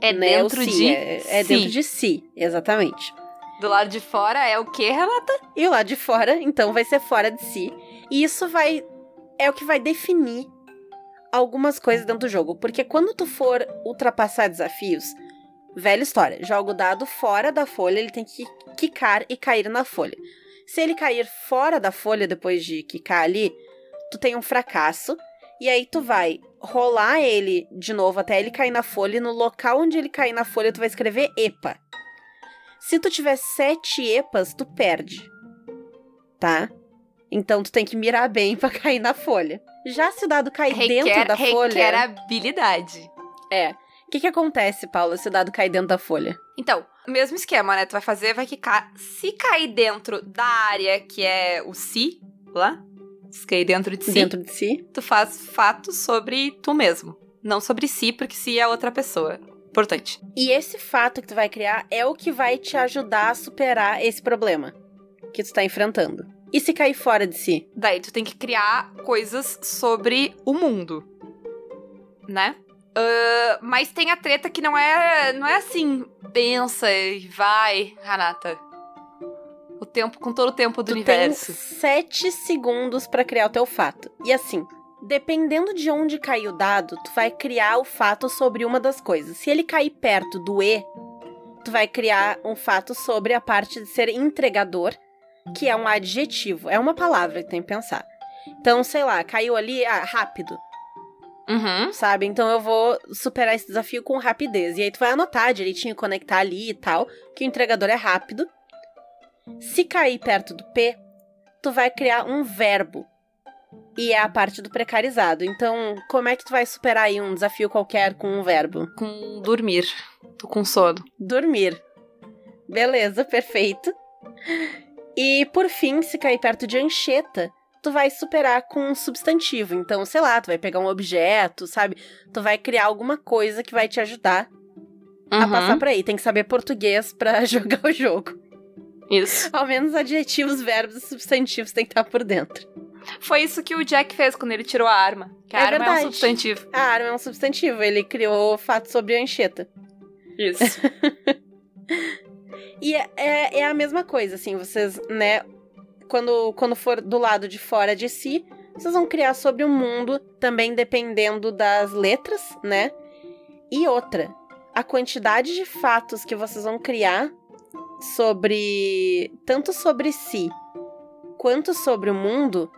[SPEAKER 2] É
[SPEAKER 3] né?
[SPEAKER 2] Dentro
[SPEAKER 3] si,
[SPEAKER 2] de
[SPEAKER 3] É, é
[SPEAKER 2] si.
[SPEAKER 3] dentro de si, exatamente.
[SPEAKER 2] Do lado de fora é o quê, Renata?
[SPEAKER 3] E o lado de fora, então, vai ser fora de si. E isso vai. É o que vai definir algumas coisas dentro do jogo. Porque quando tu for ultrapassar desafios, velha história, joga o dado fora da folha, ele tem que quicar e cair na folha. Se ele cair fora da folha depois de quicar ali, tu tem um fracasso. E aí tu vai rolar ele de novo até ele cair na folha. E no local onde ele cair na folha, tu vai escrever EPA. Se tu tiver sete epas, tu perde. Tá? Então tu tem que mirar bem pra cair na folha. Já se o dado cair dentro
[SPEAKER 2] Requer,
[SPEAKER 3] da folha.
[SPEAKER 2] requer habilidade.
[SPEAKER 3] É. O que, que acontece, Paula, se o dado cair dentro da folha?
[SPEAKER 2] Então, mesmo esquema, né? Tu vai fazer, vai quicar. Se cair dentro da área que é o si, lá, cair dentro de si,
[SPEAKER 3] Dentro de si?
[SPEAKER 2] tu faz fatos sobre tu mesmo. Não sobre si, porque si é outra pessoa. Importante.
[SPEAKER 3] E esse fato que tu vai criar é o que vai te ajudar a superar esse problema que tu tá enfrentando. E se cair fora de si?
[SPEAKER 2] Daí tu tem que criar coisas sobre o mundo. Né? Ah, mas tem a treta que não é, não é assim, pensa e vai, Renata. O tempo, com todo o tempo do
[SPEAKER 3] tu
[SPEAKER 2] universo.
[SPEAKER 3] tem sete segundos pra criar o teu fato. E assim, dependendo de onde cair o dado, tu vai criar o fato sobre uma das coisas. Se ele cair perto do E, tu vai criar um fato sobre a parte de ser entregador, que é um adjetivo, é uma palavra que tem que pensar. Então, sei lá, caiu ali, ah, rápido,
[SPEAKER 2] Uhum.
[SPEAKER 3] sabe? Então eu vou superar esse desafio com rapidez. E aí tu vai anotar direitinho, conectar ali e tal, que o entregador é rápido. Se cair perto do P, tu vai criar um verbo. E é a parte do precarizado. Então, como é que tu vai superar aí um desafio qualquer com um verbo?
[SPEAKER 2] Com dormir. Tô com sono.
[SPEAKER 3] Dormir. Beleza, perfeito. E por fim, se cair perto de ancheta, tu vai superar com um substantivo. Então, sei lá, tu vai pegar um objeto, sabe? Tu vai criar alguma coisa que vai te ajudar a
[SPEAKER 2] Uhum.
[SPEAKER 3] passar por aí. Tem que saber português pra jogar o jogo.
[SPEAKER 2] Isso.
[SPEAKER 3] Ao menos adjetivos, verbos e substantivos tem que estar por dentro.
[SPEAKER 2] Foi isso que o Jack fez quando ele tirou a arma. Que a
[SPEAKER 3] É
[SPEAKER 2] arma é
[SPEAKER 3] verdade.
[SPEAKER 2] um substantivo.
[SPEAKER 3] A arma é um substantivo, ele criou o fato sobre a ancheta.
[SPEAKER 2] Isso.
[SPEAKER 3] E é, é, é a mesma coisa, assim, vocês, né? Quando, quando for do lado de fora de si, vocês vão criar sobre o mundo, também dependendo das letras, né? E outra, a quantidade de fatos que vocês vão criar sobre. tanto sobre si quanto sobre o mundo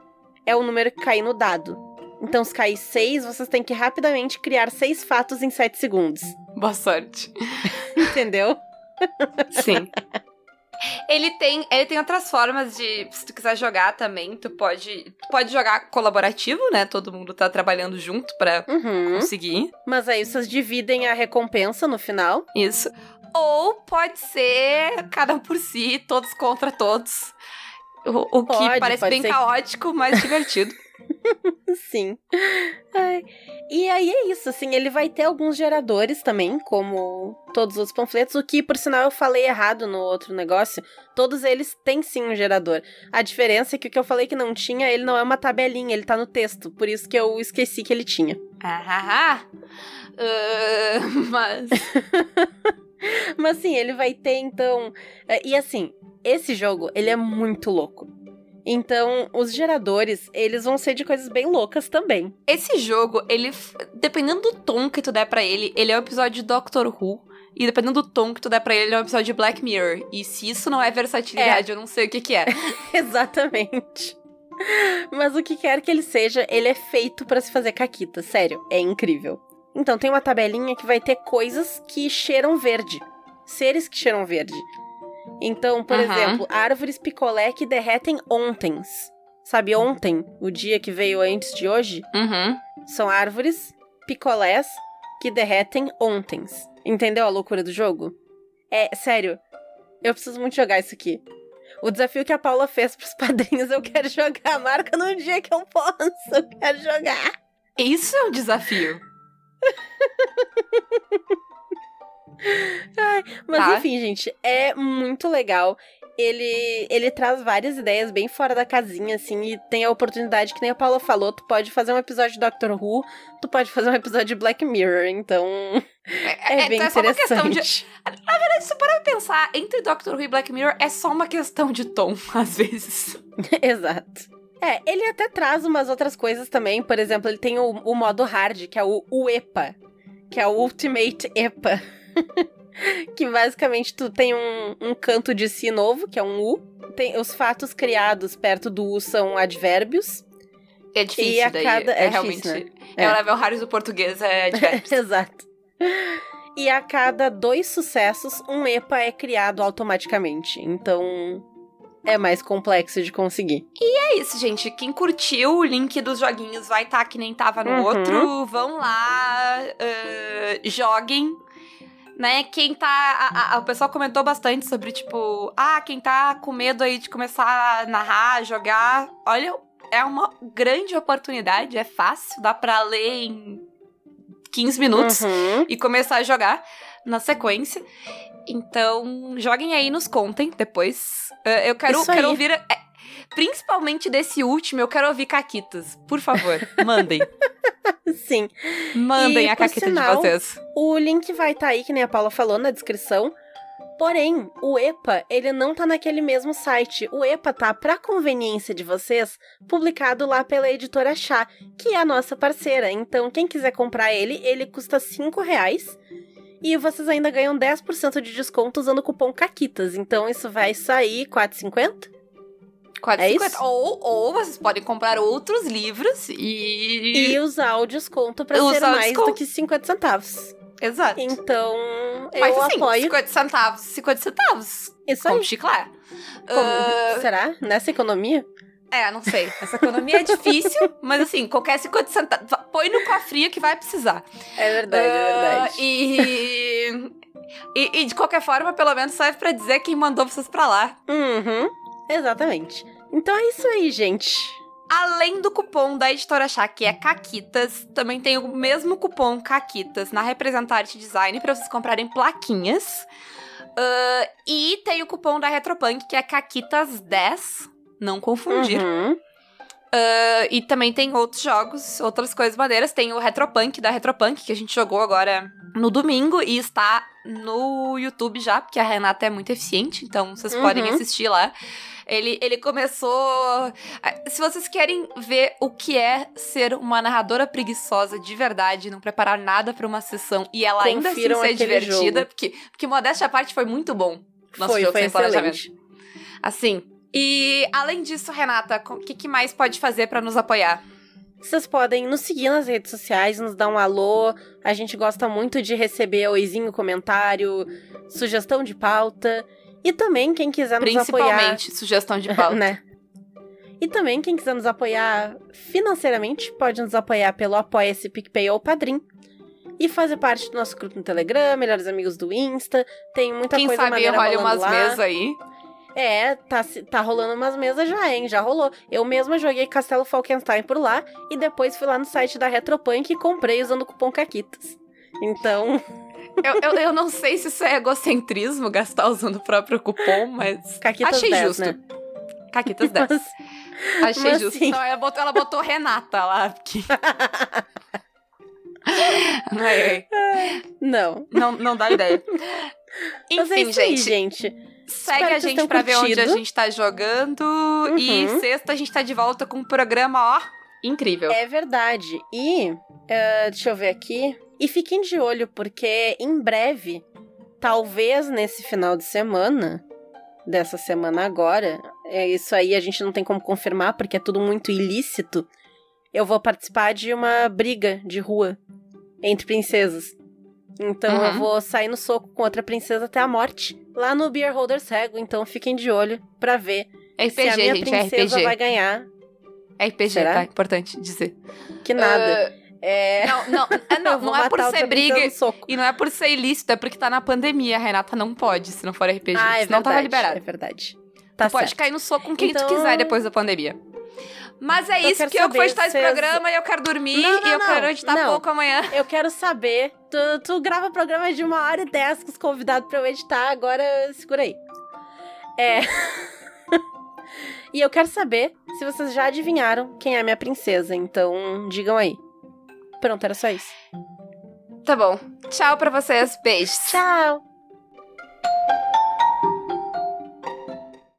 [SPEAKER 3] é o número que cair no dado. Então, se cair seis, vocês têm que rapidamente criar seis fatos em sete segundos.
[SPEAKER 2] Boa sorte.
[SPEAKER 3] Entendeu?
[SPEAKER 2] Sim. Ele tem, ele tem outras formas de, se tu quiser jogar também, tu pode, tu pode jogar colaborativo, né? Todo mundo tá trabalhando junto pra
[SPEAKER 3] Uhum.
[SPEAKER 2] conseguir
[SPEAKER 3] Mas aí vocês dividem a recompensa no final.
[SPEAKER 2] isso. Ou pode ser cada um por si, todos contra todos. O, o que
[SPEAKER 3] Pode,
[SPEAKER 2] parece
[SPEAKER 3] pode
[SPEAKER 2] bem
[SPEAKER 3] ser.
[SPEAKER 2] caótico, mas divertido.
[SPEAKER 3] Sim. Ai, E aí é isso, assim, ele vai ter alguns geradores também, como todos os panfletos, o que, por sinal, eu falei errado no outro negócio. Todos eles têm sim um gerador. A diferença é que o que eu falei que não tinha, ele não é uma tabelinha, ele tá no texto. Por isso que eu esqueci que ele tinha.
[SPEAKER 2] Ah, ah, ah. Ah, mas.
[SPEAKER 3] Mas sim, ele vai ter, então. é, E assim, esse jogo, ele é muito louco. Então, os geradores, eles vão ser de coisas bem loucas também.
[SPEAKER 2] Esse jogo, ele. Dependendo do tom que tu der pra ele, ele é um episódio de Doctor Who. E dependendo do tom que tu der pra ele, ele é um episódio de Black Mirror. E se isso não é versatilidade, eu não sei o que que é.
[SPEAKER 3] Exatamente. Mas o que quer que ele seja, ele é feito pra se fazer caquita, sério, é incrível. Então tem uma tabelinha que vai ter coisas que cheiram verde, seres que cheiram verde. Então, por
[SPEAKER 2] Aham.
[SPEAKER 3] exemplo, árvores picolé que derretem ontens. Sabe ontem, o dia que veio antes de hoje?
[SPEAKER 2] Uhum.
[SPEAKER 3] São árvores picolés que derretem ontens. Entendeu a loucura do jogo? É, sério, eu preciso muito jogar isso aqui. O desafio que a Paula fez pros padrinhos, eu quero jogar. Marca no dia que eu posso, eu quero jogar.
[SPEAKER 2] Isso é um desafio.
[SPEAKER 3] Mas
[SPEAKER 2] Tá.
[SPEAKER 3] enfim, gente, é muito legal. ele, ele traz várias ideias bem fora da casinha, assim, e tem a oportunidade, que nem a Paula falou, tu pode fazer um episódio de Doctor Who, tu pode fazer um episódio de Black Mirror, então é, é bem
[SPEAKER 2] então é só uma questão de.
[SPEAKER 3] interessante.
[SPEAKER 2] Na verdade, se parar pra pensar, entre Doctor Who e Black Mirror é só uma questão de tom, às vezes.
[SPEAKER 3] Exato. É, ele até traz umas outras coisas também, por exemplo, ele tem o, o modo hard, que é o, o EPA, que é o Ultimate EPA. que basicamente tu tem um, um canto de si novo, que é um U. Tem, os fatos criados perto do U são advérbios.
[SPEAKER 2] É difícil
[SPEAKER 3] E a
[SPEAKER 2] daí.
[SPEAKER 3] cada-
[SPEAKER 2] é,
[SPEAKER 3] é
[SPEAKER 2] realmente.
[SPEAKER 3] difícil,
[SPEAKER 2] É.
[SPEAKER 3] É.
[SPEAKER 2] o level hard do português, é advérbios.
[SPEAKER 3] Exato. E a cada dois sucessos, um EPA é criado automaticamente. Então é mais complexo de conseguir.
[SPEAKER 2] É isso, gente. Quem curtiu, o link dos joguinhos vai estar que nem tava no
[SPEAKER 3] Uhum.
[SPEAKER 2] outro. Vão lá, ah, joguem. Né, quem tá. a- a- o pessoal comentou bastante sobre, tipo, ah, quem tá com medo aí de começar a narrar, jogar. Olha, é uma grande oportunidade, é fácil, dá pra ler em 15 minutos
[SPEAKER 3] Uhum.
[SPEAKER 2] e começar a jogar na sequência. Então, joguem aí nos contem depois. Eh, eu quero, quero ouvir. eh, principalmente desse último, eu quero ouvir Caquitas. Por favor, mandem.
[SPEAKER 3] Sim.
[SPEAKER 2] Mandem
[SPEAKER 3] E,
[SPEAKER 2] a Caquita
[SPEAKER 3] sinal,
[SPEAKER 2] de vocês.
[SPEAKER 3] O link vai estar aí, que nem a Paula falou, na descrição. Porém, o EPA, ele não tá naquele mesmo site. O EPA tá, pra conveniência de vocês, publicado lá pela editora Chá, que é a nossa parceira. Então, quem quiser comprar ele, ele custa 5 reais. E vocês ainda ganham 10% de desconto usando o cupom CAQUITAS. Então, isso vai sair 4,50?
[SPEAKER 2] 4,50.
[SPEAKER 3] é isso?
[SPEAKER 2] Ou, ou vocês podem comprar outros livros e.
[SPEAKER 3] E usar o desconto pra
[SPEAKER 2] Usar
[SPEAKER 3] ser mais
[SPEAKER 2] desconto.
[SPEAKER 3] do que 50 centavos.
[SPEAKER 2] Exato.
[SPEAKER 3] Então, eu
[SPEAKER 2] Mas assim,
[SPEAKER 3] apoio
[SPEAKER 2] 50 centavos, 50 centavos.
[SPEAKER 3] isso aí.
[SPEAKER 2] Como Ah,
[SPEAKER 3] Será? Nessa economia?
[SPEAKER 2] É, não sei. Essa economia é difícil, mas assim, qualquer 50 centavos. Põe no cofrinho que vai precisar.
[SPEAKER 3] É verdade, é
[SPEAKER 2] Ah,
[SPEAKER 3] verdade.
[SPEAKER 2] E... e. e de qualquer forma, pelo menos serve pra dizer quem mandou vocês pra lá.
[SPEAKER 3] Uhum, exatamente. Então é isso aí, gente.
[SPEAKER 2] Além do cupom da editora Chá, que é Caquitas, também tem o mesmo cupom Caquitas na Representarte Design pra vocês comprarem plaquinhas. Ah, e tem o cupom da Retropunk, que é Caquitas10. Não confundir.
[SPEAKER 3] Uhum.
[SPEAKER 2] Ah, e também tem outros jogos, outras coisas maneiras. Tem o Retropunk da Retropunk, que a gente jogou agora no domingo e está no YouTube já, porque a Renata é muito eficiente, então vocês
[SPEAKER 3] Uhum.
[SPEAKER 2] podem assistir lá. Ele, ele começou. Se vocês querem ver o que é ser uma narradora preguiçosa de verdade, não preparar nada pra uma sessão e ela ainda assim
[SPEAKER 3] Confiram
[SPEAKER 2] ser divertida,
[SPEAKER 3] jogo.
[SPEAKER 2] porque, porque modéstia à parte foi muito bom. Nosso
[SPEAKER 3] foi,
[SPEAKER 2] jogo
[SPEAKER 3] foi
[SPEAKER 2] sem planejamento.
[SPEAKER 3] excelente.
[SPEAKER 2] Assim. E além disso, Renata, o que, que mais pode fazer pra nos apoiar?
[SPEAKER 3] Vocês podem nos seguir nas redes sociais, nos dar um alô. A gente gosta muito de receber oizinho, comentário, sugestão de pauta. E também, quem quiser nos apoiar.
[SPEAKER 2] Principalmente sugestão de pauta.
[SPEAKER 3] né? E também, quem quiser nos apoiar financeiramente, pode nos apoiar pelo Apoia-se, PicPay ou Padrim. E fazer parte do nosso grupo no Telegram, Melhores Amigos do Insta. Tem muita
[SPEAKER 2] Quem
[SPEAKER 3] coisa
[SPEAKER 2] sabe
[SPEAKER 3] maneira
[SPEAKER 2] rola
[SPEAKER 3] rolando
[SPEAKER 2] umas
[SPEAKER 3] lá.
[SPEAKER 2] mesas aí.
[SPEAKER 3] É, tá, tá rolando umas mesas já, hein? Já rolou. Eu mesma joguei Castelo Falkenstein por lá e depois fui lá no site da Retropunk e comprei usando o cupom CAQUITAS. Então,
[SPEAKER 2] Eu, eu, eu não sei se isso é egocentrismo, gastar usando o próprio cupom, mas.
[SPEAKER 3] Caquitas
[SPEAKER 2] Achei
[SPEAKER 3] 10,
[SPEAKER 2] justo.
[SPEAKER 3] né?
[SPEAKER 2] Caquitas 10.
[SPEAKER 3] Mas,
[SPEAKER 2] Achei
[SPEAKER 3] mas
[SPEAKER 2] justo.
[SPEAKER 3] sim.
[SPEAKER 2] Não, ela botou, ela botou Renata lá. Porque...
[SPEAKER 3] Não.
[SPEAKER 2] não, não dá ideia.
[SPEAKER 3] É
[SPEAKER 2] Enfim,
[SPEAKER 3] isso aí,
[SPEAKER 2] gente. Segue a gente pra ver onde a
[SPEAKER 3] curtido.
[SPEAKER 2] gente tá jogando. E
[SPEAKER 3] Uhum.
[SPEAKER 2] sexta a gente tá de volta com um programa, ó, incrível.
[SPEAKER 3] É verdade. E, eh, deixa eu ver aqui. E fiquem de olho, porque em breve, talvez nesse final de semana, dessa semana agora, é isso aí a gente não tem como confirmar, porque é tudo muito ilícito. Eu vou participar de uma briga de rua entre princesas. Então eu
[SPEAKER 2] Uhum.
[SPEAKER 3] vou sair no soco com outra princesa até a morte, lá no Beer Holder Cego. Então fiquem de olho pra ver
[SPEAKER 2] RPG,
[SPEAKER 3] se a minha
[SPEAKER 2] gente, é
[SPEAKER 3] princesa
[SPEAKER 2] RPG.
[SPEAKER 3] vai ganhar.
[SPEAKER 2] RPG,
[SPEAKER 3] Será?
[SPEAKER 2] tá? Importante dizer.
[SPEAKER 3] Que nada.
[SPEAKER 2] Ah,
[SPEAKER 3] é.
[SPEAKER 2] não, não, é,
[SPEAKER 3] Eu
[SPEAKER 2] não, não é por ser briga e não é por ser ilícito, é porque tá na pandemia. A Renata não pode, se não for RPG.
[SPEAKER 3] Ah, é
[SPEAKER 2] senão
[SPEAKER 3] verdade.
[SPEAKER 2] tava liberado.
[SPEAKER 3] É verdade. Tá
[SPEAKER 2] tu pode
[SPEAKER 3] certo.
[SPEAKER 2] cair no soco com quem
[SPEAKER 3] Então-
[SPEAKER 2] tu quiser depois da pandemia. Mas é
[SPEAKER 3] eu
[SPEAKER 2] isso que eu vou editar esse programa e eu quero dormir
[SPEAKER 3] não, não,
[SPEAKER 2] e eu
[SPEAKER 3] não,
[SPEAKER 2] quero editar pouco amanhã.
[SPEAKER 3] Eu quero saber. Tu, tu grava programa de uma hora e dez com os convidados pra eu editar, agora segura aí. É. e eu quero saber se vocês já adivinharam quem é minha princesa, então digam aí. Pronto, era só isso.
[SPEAKER 2] Tá bom. Tchau pra vocês. Beijos.
[SPEAKER 3] Tchau.